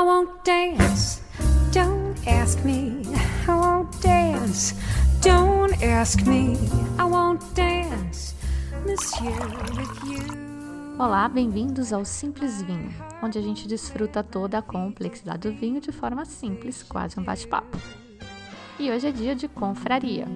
I won't dance. Don't ask me. I won't dance. Don't ask me. I won't dance. Monsieur with you. Olá, bem-vindos ao Simples Vinho, onde a gente desfruta toda a complexidade do vinho de forma simples, quase um bate-papo. E hoje é dia de confraria.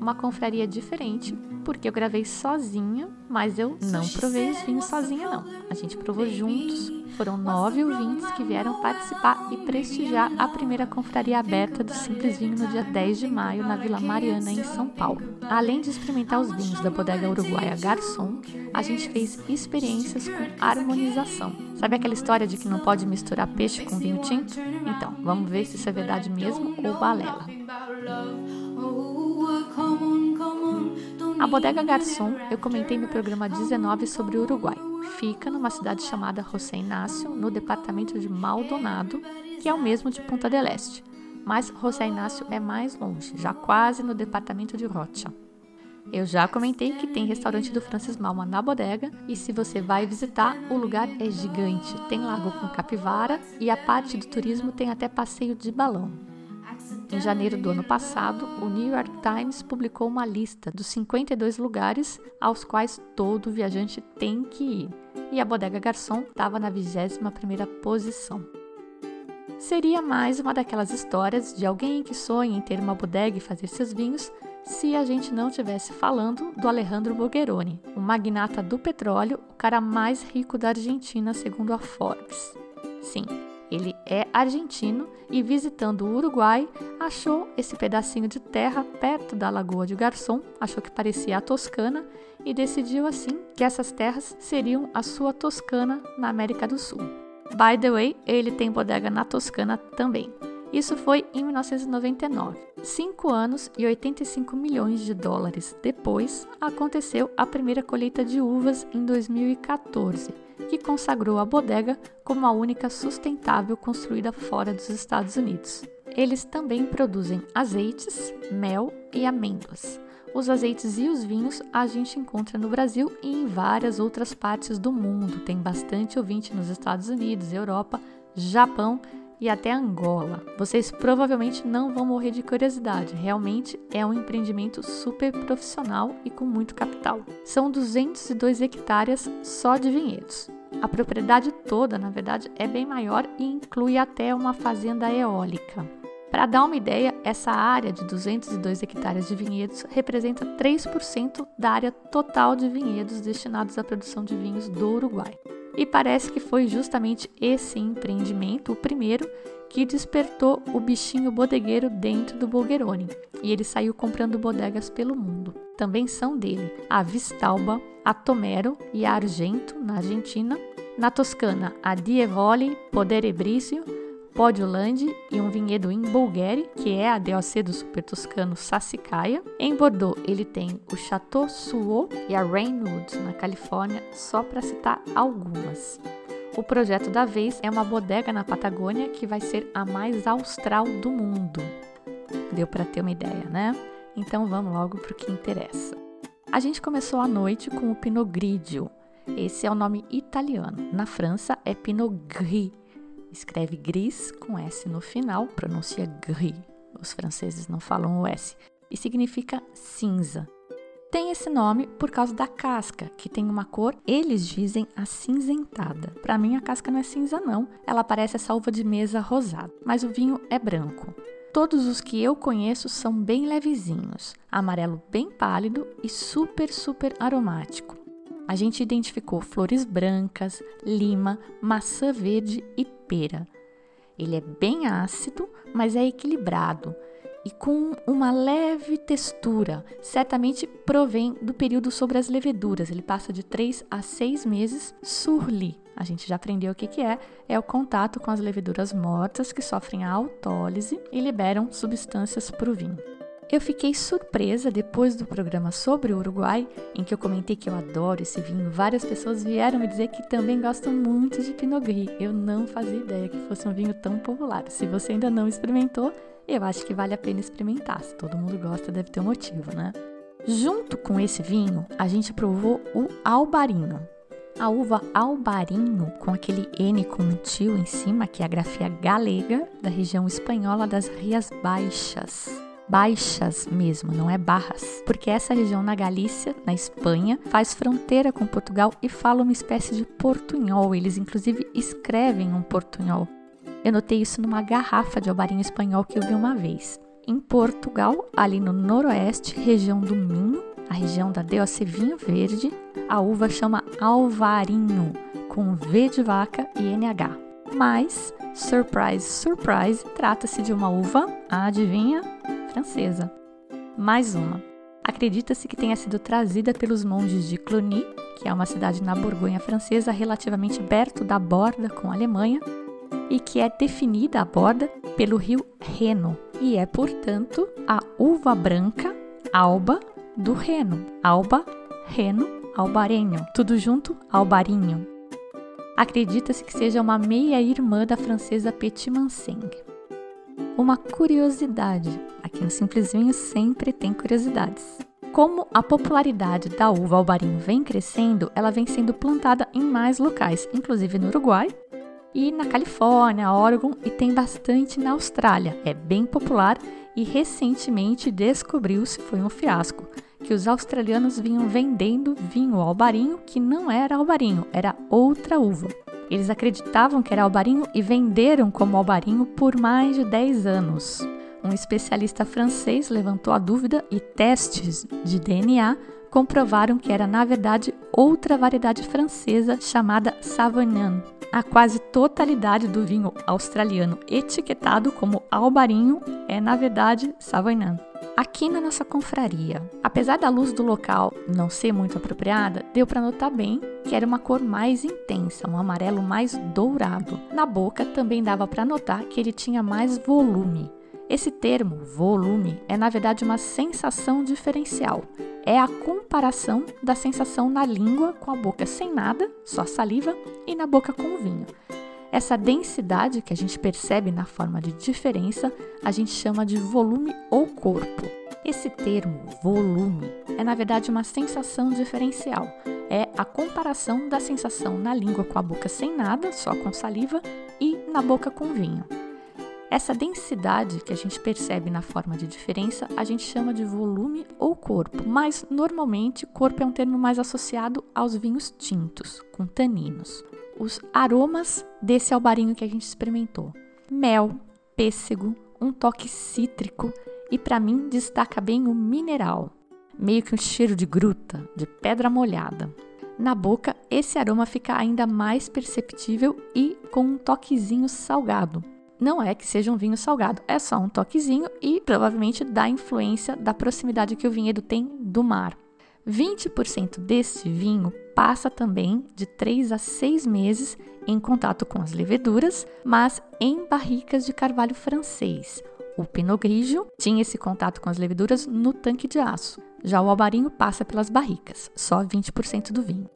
Uma confraria diferente, porque eu gravei sozinha, mas eu não provei os vinhos sozinha, não. A gente provou juntos. Foram nove ouvintes que vieram participar e prestigiar a primeira confraria aberta do Simples Vinho no dia 10 de maio, na Vila Mariana, em São Paulo. Além de experimentar os vinhos da bodega uruguaia Garçom, a gente fez experiências com harmonização. Sabe aquela história de que não pode misturar peixe com vinho tinto? Então, vamos ver se isso é verdade mesmo ou balela. A Bodega Garçom eu comentei no programa 19 sobre o Uruguai. Fica numa cidade chamada José Inácio, no departamento de Maldonado, que é o mesmo de Punta del Este. Mas José Inácio é mais longe, já quase no departamento de Rocha. Eu já comentei que tem restaurante do Francis Malma na bodega e se você vai visitar, o lugar é gigante. Tem lago com capivara e a parte do turismo tem até passeio de balão. Em janeiro do ano passado, o New York Times publicou uma lista dos 52 lugares aos quais todo viajante tem que ir, e a Bodega Garçom estava na 21ª posição. Seria mais uma daquelas histórias de alguém que sonha em ter uma bodega e fazer seus vinhos se a gente não estivesse falando do Alejandro Bulgeroni, o magnata do petróleo, o cara mais rico da Argentina segundo a Forbes. Sim, ele é argentino e, visitando o Uruguai, achou esse pedacinho de terra perto da Lagoa de Garçom, achou que parecia a Toscana e decidiu assim que essas terras seriam a sua Toscana na América do Sul. By the way, ele tem bodega na Toscana também. Isso foi em 1999. Cinco anos e 85 milhões de dólares depois, aconteceu a primeira colheita de uvas em 2014 que consagrou a bodega como a única sustentável construída fora dos Estados Unidos. Eles também produzem azeites, mel e amêndoas. Os azeites e os vinhos a gente encontra no Brasil e em várias outras partes do mundo. Tem bastante ouvinte nos Estados Unidos, Europa, Japão e até Angola. Vocês provavelmente não vão morrer de curiosidade, realmente é um empreendimento super profissional e com muito capital. São 202 hectares só de vinhedos. A propriedade toda, na verdade, é bem maior e inclui até uma fazenda eólica. Para dar uma ideia, essa área de 202 hectares de vinhedos representa 3% da área total de vinhedos destinados à produção de vinhos do Uruguai. E parece que foi justamente esse empreendimento, o primeiro, que despertou o bichinho bodegueiro dentro do Bulgeroni, e ele saiu comprando bodegas pelo mundo. Também são dele a Vistalba, a Tomero e a Argento, na Argentina, na Toscana a Dievoli, Podere Brício, Podioland e um vinhedo em Bulgari, que é a DOC do super toscano Sassicaia. Em Bordeaux, ele tem o Chateau Suot e a Rainwood, na Califórnia, só para citar algumas. O projeto da vez é uma bodega na Patagônia que vai ser a mais austral do mundo. Deu para ter uma ideia, né? Então vamos logo para o que interessa. A gente começou a noite com o Pinot Grigio. Esse é o nome italiano. Na França é Pinot Gris escreve gris com S no final, pronuncia gris. Os franceses não falam o S. E significa cinza. Tem esse nome por causa da casca, que tem uma cor, eles dizem acinzentada. Para mim a casca não é cinza não, ela parece essa uva de mesa rosada, mas o vinho é branco. Todos os que eu conheço são bem levezinhos, amarelo bem pálido e super super aromático a gente identificou flores brancas, lima, maçã verde e pera. Ele é bem ácido, mas é equilibrado e com uma leve textura. Certamente provém do período sobre as leveduras. Ele passa de 3 a 6 meses surli. A gente já aprendeu o que, que é. É o contato com as leveduras mortas que sofrem a autólise e liberam substâncias para o vinho. Eu fiquei surpresa depois do programa sobre o Uruguai, em que eu comentei que eu adoro esse vinho. Várias pessoas vieram me dizer que também gostam muito de Pinot Gris. Eu não fazia ideia que fosse um vinho tão popular. Se você ainda não experimentou, eu acho que vale a pena experimentar. Se todo mundo gosta, deve ter um motivo, né? Junto com esse vinho, a gente provou o Albarino. A uva albarinho, com aquele N com um tio em cima, que é a grafia galega da região espanhola das Rias Baixas baixas mesmo, não é barras, porque essa região na Galícia, na Espanha, faz fronteira com Portugal e fala uma espécie de portunhol. Eles inclusive escrevem um portunhol. Eu notei isso numa garrafa de albarinho espanhol que eu vi uma vez. Em Portugal, ali no noroeste, região do Minho, a região da DOC Vinho Verde, a uva chama alvarinho, com V de vaca e NH. Mas, surprise, surprise, trata-se de uma uva, adivinha? Francesa. Mais uma. Acredita-se que tenha sido trazida pelos monges de Cluny, que é uma cidade na Borgonha francesa relativamente perto da borda com a Alemanha, e que é definida a borda pelo rio Reno, e é, portanto, a uva branca alba do Reno. Alba, Reno, albarenho. Tudo junto, albarinho. Acredita-se que seja uma meia-irmã da francesa Petit Manseng. Uma curiosidade: aqui no Simples Vinho sempre tem curiosidades. Como a popularidade da uva albarinho vem crescendo, ela vem sendo plantada em mais locais, inclusive no Uruguai e na Califórnia, Oregon e tem bastante na Austrália. É bem popular e recentemente descobriu-se, foi um fiasco, que os australianos vinham vendendo vinho albarinho que não era albarinho, era outra uva. Eles acreditavam que era albarinho e venderam como albarinho por mais de 10 anos. Um especialista francês levantou a dúvida e testes de DNA comprovaram que era, na verdade, outra variedade francesa chamada Savagnin. A quase totalidade do vinho australiano etiquetado como albarinho é, na verdade, Savagnin. Aqui na nossa confraria, apesar da luz do local não ser muito apropriada, deu para notar bem que era uma cor mais intensa, um amarelo mais dourado. Na boca também dava para notar que ele tinha mais volume. Esse termo, volume, é na verdade uma sensação diferencial. É a comparação da sensação na língua com a boca sem nada, só saliva, e na boca com vinho. Essa densidade que a gente percebe na forma de diferença, a gente chama de volume ou corpo. Esse termo, volume, é na verdade uma sensação diferencial. É a comparação da sensação na língua com a boca sem nada, só com saliva, e na boca com vinho. Essa densidade que a gente percebe na forma de diferença, a gente chama de volume ou corpo, mas normalmente corpo é um termo mais associado aos vinhos tintos, com taninos os aromas desse albarinho que a gente experimentou: mel, pêssego, um toque cítrico e para mim destaca bem o mineral, meio que um cheiro de gruta, de pedra molhada. Na boca, esse aroma fica ainda mais perceptível e com um toquezinho salgado. Não é que seja um vinho salgado, é só um toquezinho e provavelmente da influência da proximidade que o vinhedo tem do mar. 20% deste vinho passa também de 3 a 6 meses em contato com as leveduras, mas em barricas de carvalho francês. O Pinot Grigio tinha esse contato com as leveduras no tanque de aço. Já o albarinho passa pelas barricas, só 20% do vinho.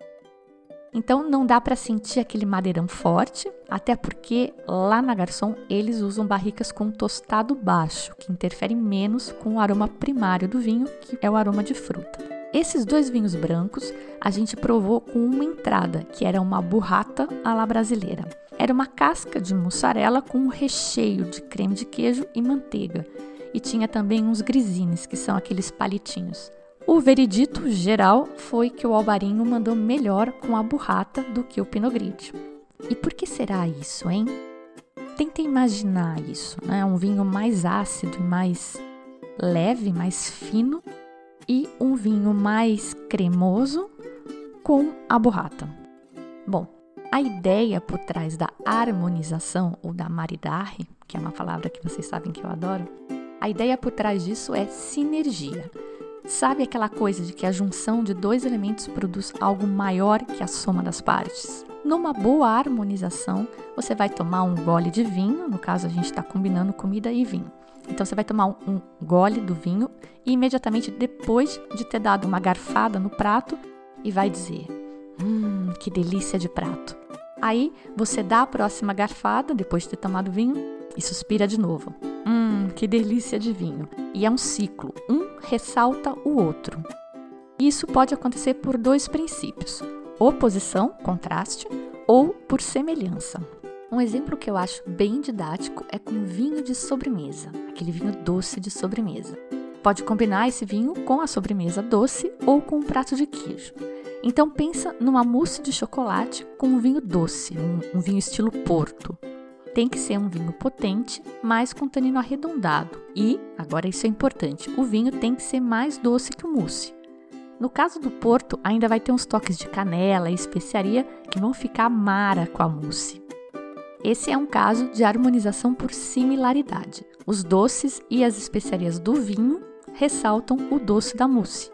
Então não dá para sentir aquele madeirão forte, até porque lá na Garçom eles usam barricas com tostado baixo, que interfere menos com o aroma primário do vinho, que é o aroma de fruta. Esses dois vinhos brancos a gente provou com uma entrada, que era uma burrata à la brasileira. Era uma casca de mussarela com um recheio de creme de queijo e manteiga. E tinha também uns grisines, que são aqueles palitinhos. O veredito geral foi que o albarinho mandou melhor com a burrata do que o Pinot Grigio. E por que será isso, hein? Tenta imaginar isso, né? Um vinho mais ácido e mais leve, mais fino, e um vinho mais cremoso com a burrata. Bom, a ideia por trás da harmonização ou da maridaje, que é uma palavra que vocês sabem que eu adoro, a ideia por trás disso é sinergia. Sabe aquela coisa de que a junção de dois elementos produz algo maior que a soma das partes? Numa boa harmonização, você vai tomar um gole de vinho, no caso a gente está combinando comida e vinho. Então você vai tomar um, gole do vinho e imediatamente depois de ter dado uma garfada no prato e vai dizer: Hum, que delícia de prato. Aí você dá a próxima garfada depois de ter tomado vinho e suspira de novo. Hum, que delícia de vinho. E é um ciclo, um ressalta o outro. Isso pode acontecer por dois princípios. Oposição, contraste, ou por semelhança. Um exemplo que eu acho bem didático é com vinho de sobremesa, aquele vinho doce de sobremesa. Pode combinar esse vinho com a sobremesa doce ou com um prato de queijo. Então pensa numa mousse de chocolate com um vinho doce, um, um vinho estilo Porto. Tem que ser um vinho potente, mas com tanino arredondado. E, agora isso é importante, o vinho tem que ser mais doce que o mousse. No caso do Porto, ainda vai ter uns toques de canela e especiaria que vão ficar mara com a mousse. Esse é um caso de harmonização por similaridade. Os doces e as especiarias do vinho ressaltam o doce da mousse.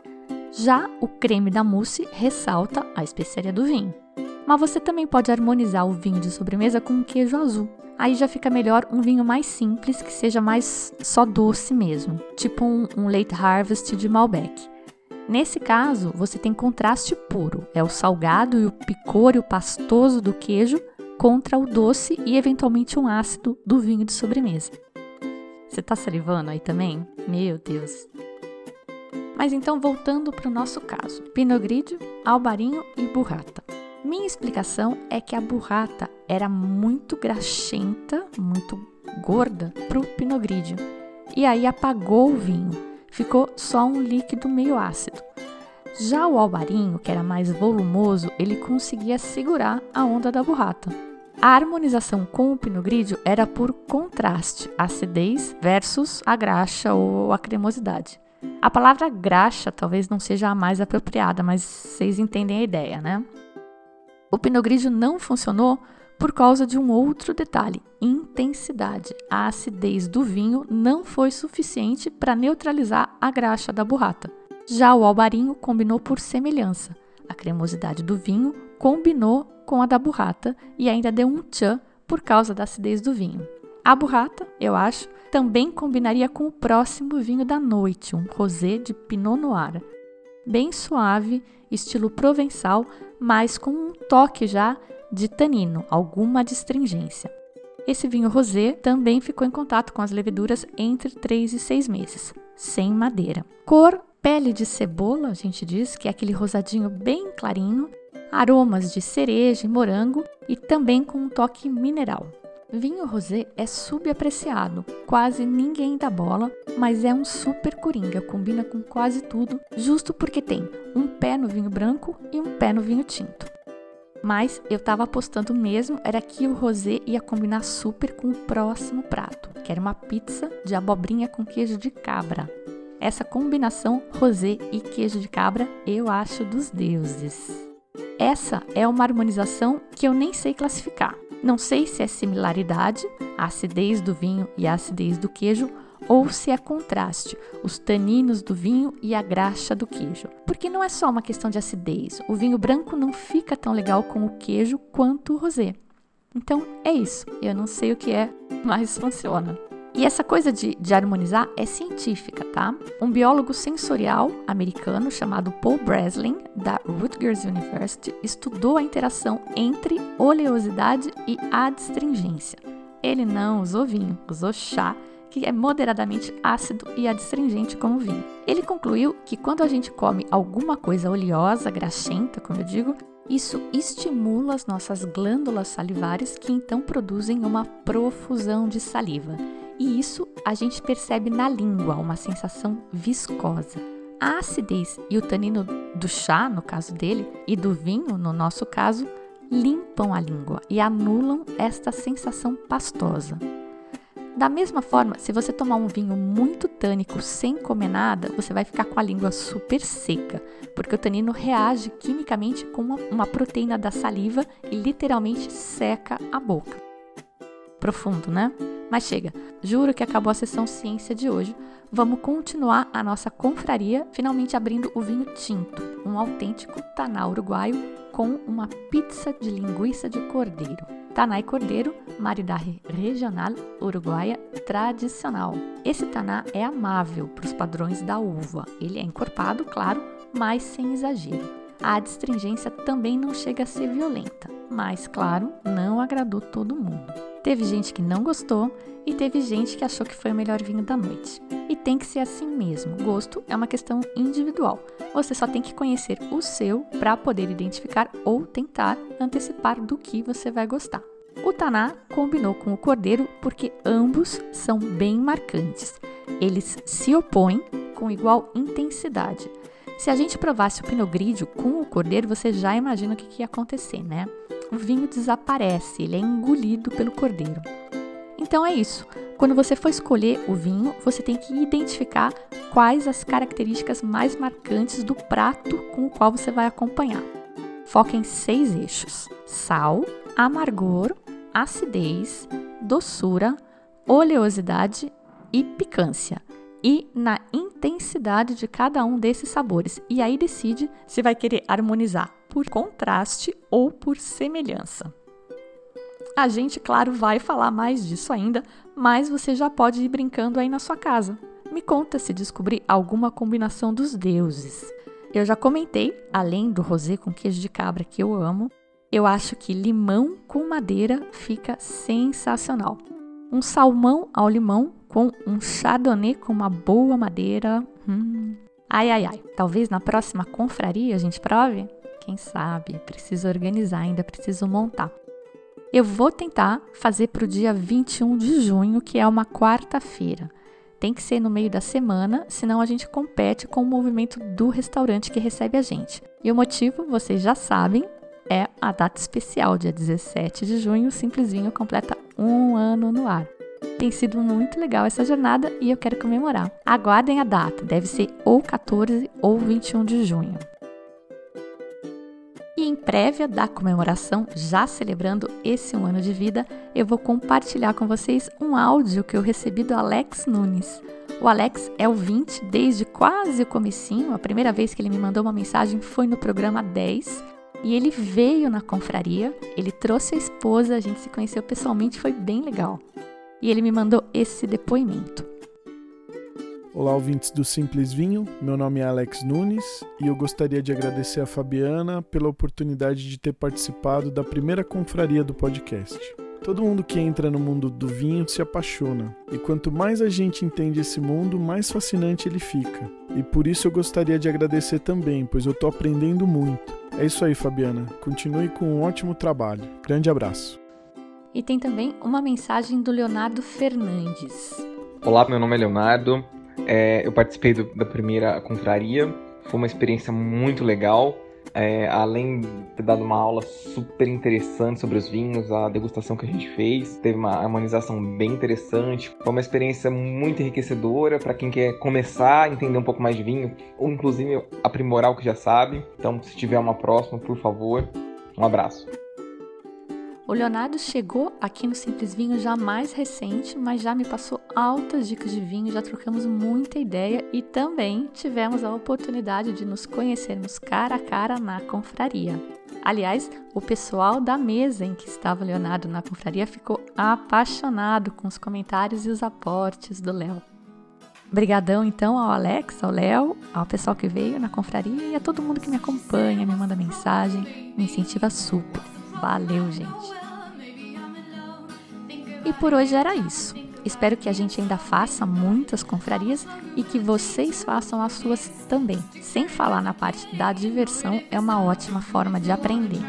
Já o creme da mousse ressalta a especiaria do vinho. Mas você também pode harmonizar o vinho de sobremesa com queijo azul. Aí já fica melhor um vinho mais simples, que seja mais só doce mesmo, tipo um, um Late Harvest de Malbec. Nesse caso, você tem contraste puro, é o salgado e o picor e o pastoso do queijo contra o doce e eventualmente um ácido do vinho de sobremesa. Você tá salivando aí também? Meu Deus. Mas então voltando para o nosso caso: Pinot Grigio, Albarinho e Burrata. Minha explicação é que a burrata era muito graxenta, muito gorda para o Pinot Grigio. E aí apagou o vinho, ficou só um líquido meio ácido. Já o albarinho, que era mais volumoso, ele conseguia segurar a onda da burrata. A harmonização com o Pinot Grigio era por contraste, acidez versus a graxa ou a cremosidade. A palavra graxa talvez não seja a mais apropriada, mas vocês entendem a ideia, né? O Pinot Grigio não funcionou por causa de um outro detalhe: intensidade. A acidez do vinho não foi suficiente para neutralizar a graxa da burrata. Já o albarinho combinou por semelhança. A cremosidade do vinho combinou com a da burrata e ainda deu um tchan por causa da acidez do vinho. A burrata, eu acho, também combinaria com o próximo vinho da noite, um rosé de Pinot Noir. Bem suave, estilo provençal, mas com um toque já de tanino, alguma astringência. Esse vinho rosé também ficou em contato com as leveduras entre 3 e 6 meses, sem madeira. Cor pele de cebola, a gente diz que é aquele rosadinho bem clarinho, aromas de cereja e morango e também com um toque mineral. Vinho rosé é subapreciado, quase ninguém dá bola, mas é um super coringa, combina com quase tudo, justo porque tem um pé no vinho branco e um pé no vinho tinto. Mas eu estava apostando mesmo era que o rosé ia combinar super com o próximo prato, que era uma pizza de abobrinha com queijo de cabra. Essa combinação rosé e queijo de cabra eu acho dos deuses. Essa é uma harmonização que eu nem sei classificar. Não sei se é similaridade, a acidez do vinho e a acidez do queijo, ou se é contraste, os taninos do vinho e a graxa do queijo. Porque não é só uma questão de acidez, o vinho branco não fica tão legal com o queijo quanto o rosé. Então é isso, eu não sei o que é, mas funciona. E essa coisa de, de, harmonizar é científica, tá? Um biólogo sensorial americano chamado Paul Breslin, da Rutgers University, estudou a interação entre oleosidade e adstringência. Ele não usou vinho, usou chá, que é moderadamente ácido e adstringente como vinho. Ele concluiu que quando a gente come alguma coisa oleosa, graxenta, como eu digo, isso estimula as nossas glândulas salivares que então produzem uma profusão de saliva e isso a gente percebe na língua, uma sensação viscosa. A acidez e o tanino do chá, no caso dele, e do vinho, no nosso caso, limpam a língua e anulam esta sensação pastosa. Da mesma forma, se você tomar um vinho muito tânico sem comer nada, você vai ficar com a língua super seca, porque o tanino reage quimicamente com uma, uma proteína da saliva e literalmente seca a boca. Profundo, né? Mas chega, juro que acabou a sessão ciência de hoje. Vamos continuar a nossa confraria, finalmente abrindo o vinho tinto, um autêntico taná uruguaio com uma pizza de linguiça de cordeiro. Taná e cordeiro, maridaje regional uruguaia tradicional. Esse taná é amável para os padrões da uva. Ele é encorpado, claro, mas sem exagero. A adstringência também não chega a ser violenta, mas, claro, não agradou todo mundo. Teve gente que não gostou e teve gente que achou que foi o melhor vinho da noite. E tem que ser assim mesmo. Gosto é uma questão individual. Você só tem que conhecer o seu para poder identificar ou tentar antecipar do que você vai gostar. O Taná combinou com o Cordeiro porque ambos são bem marcantes. Eles se opõem com igual intensidade. Se a gente provasse o Pinot Grigio com o Cordeiro, você já imagina o que ia acontecer, né? O vinho desaparece, ele é engolido pelo Cordeiro. Então é isso. Quando você for escolher o vinho, você tem que identificar quais as características mais marcantes do prato com o qual você vai acompanhar. Foca em seis eixos: sal, amargor, acidez, doçura, oleosidade e picância. E na intensidade de cada um desses sabores. E aí decide se vai querer harmonizar por contraste ou por semelhança. A gente, claro, vai falar mais disso ainda, mas você já pode ir brincando aí na sua casa. Me conta se descobrir alguma combinação dos deuses. Eu já comentei, além do rosé com queijo de cabra que eu amo, eu acho que limão com madeira fica sensacional. Um salmão ao limão com um chardonnay com uma boa madeira. Hum. Ai, ai, ai. Talvez na próxima confraria a gente prove? Quem sabe? Preciso organizar ainda, preciso montar. Eu vou tentar fazer para o dia 21 de junho, que é uma quarta-feira. Tem que ser no meio da semana, senão a gente compete com o movimento do restaurante que recebe a gente. E o motivo, vocês já sabem, é a data especial, dia 17 de junho, o Simples Vinho completa um ano no ar. Tem sido muito legal essa jornada e eu quero comemorar. Aguardem a data, deve ser ou 14 ou 21 de junho. E em prévia da comemoração, já celebrando esse um ano de vida, eu vou compartilhar com vocês um áudio que eu recebi do Alex Nunes. O Alex é ouvinte desde quase o comecinho, a primeira vez que ele me mandou uma mensagem foi no programa 10, e ele veio na confraria, ele trouxe a esposa, a gente se conheceu pessoalmente, foi bem legal. E ele me mandou esse depoimento. Olá, ouvintes do Simples Vinho. Meu nome é Alex Nunes e eu gostaria de agradecer a Fabiana pela oportunidade de ter participado da primeira confraria do podcast. Todo mundo que entra no mundo do vinho se apaixona, e quanto mais a gente entende esse mundo, mais fascinante ele fica. E por isso eu gostaria de agradecer também, pois eu estou aprendendo muito. É isso aí, Fabiana. Continue com um ótimo trabalho. Grande abraço. E tem também uma mensagem do Leonardo Fernandes. Olá, meu nome é Leonardo. É, eu participei do, da primeira confraria, foi uma experiência muito legal. É, além de ter dado uma aula super interessante sobre os vinhos, a degustação que a gente fez teve uma harmonização bem interessante. Foi uma experiência muito enriquecedora para quem quer começar a entender um pouco mais de vinho, ou inclusive aprimorar o que já sabe. Então, se tiver uma próxima, por favor, um abraço. O Leonardo chegou aqui no Simples Vinho já mais recente, mas já me passou altas dicas de vinho, já trocamos muita ideia e também tivemos a oportunidade de nos conhecermos cara a cara na confraria. Aliás, o pessoal da mesa em que estava o Leonardo na confraria ficou apaixonado com os comentários e os aportes do Léo. Obrigadão então ao Alex, ao Léo, ao pessoal que veio na confraria e a todo mundo que me acompanha, me manda mensagem, me incentiva super. Valeu, gente! E por hoje era isso. Espero que a gente ainda faça muitas confrarias e que vocês façam as suas também. Sem falar na parte da diversão, é uma ótima forma de aprender.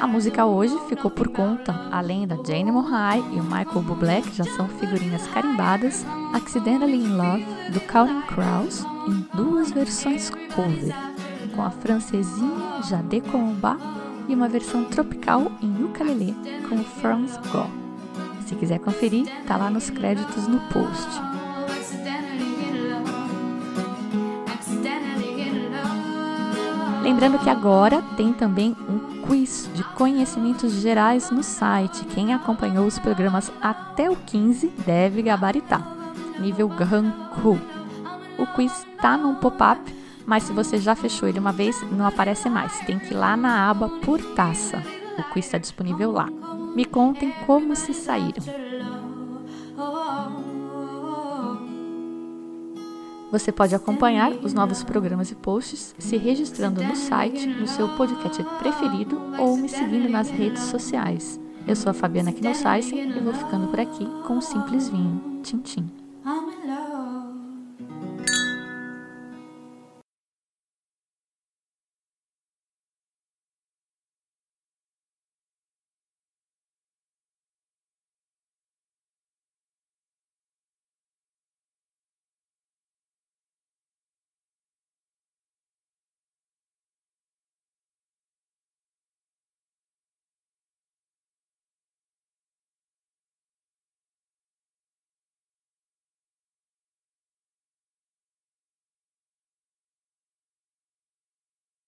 A música hoje ficou por conta, além da Jane Murray e o Michael Bublé, que já são figurinhas carimbadas, Accidentally in Love, do Counting Crows, em duas versões cover, com a francesinha Jade Combat e uma versão tropical em ukulele com Franz Go. Se quiser conferir, tá lá nos créditos no post. Lembrando que agora tem também um quiz de conhecimentos gerais no site. Quem acompanhou os programas até o 15 deve gabaritar. Nível Grand Cru. O quiz tá num pop-up, mas se você já fechou ele uma vez, não aparece mais. Tem que ir lá na aba por taça. O quiz está disponível lá. Me contem como se saíram. Você pode acompanhar os novos programas e posts se registrando no site, no seu podcast preferido ou me seguindo nas redes sociais. Eu sou a Fabiana Knossaisen e vou ficando por aqui com um simples vinho. Tchim, tchim.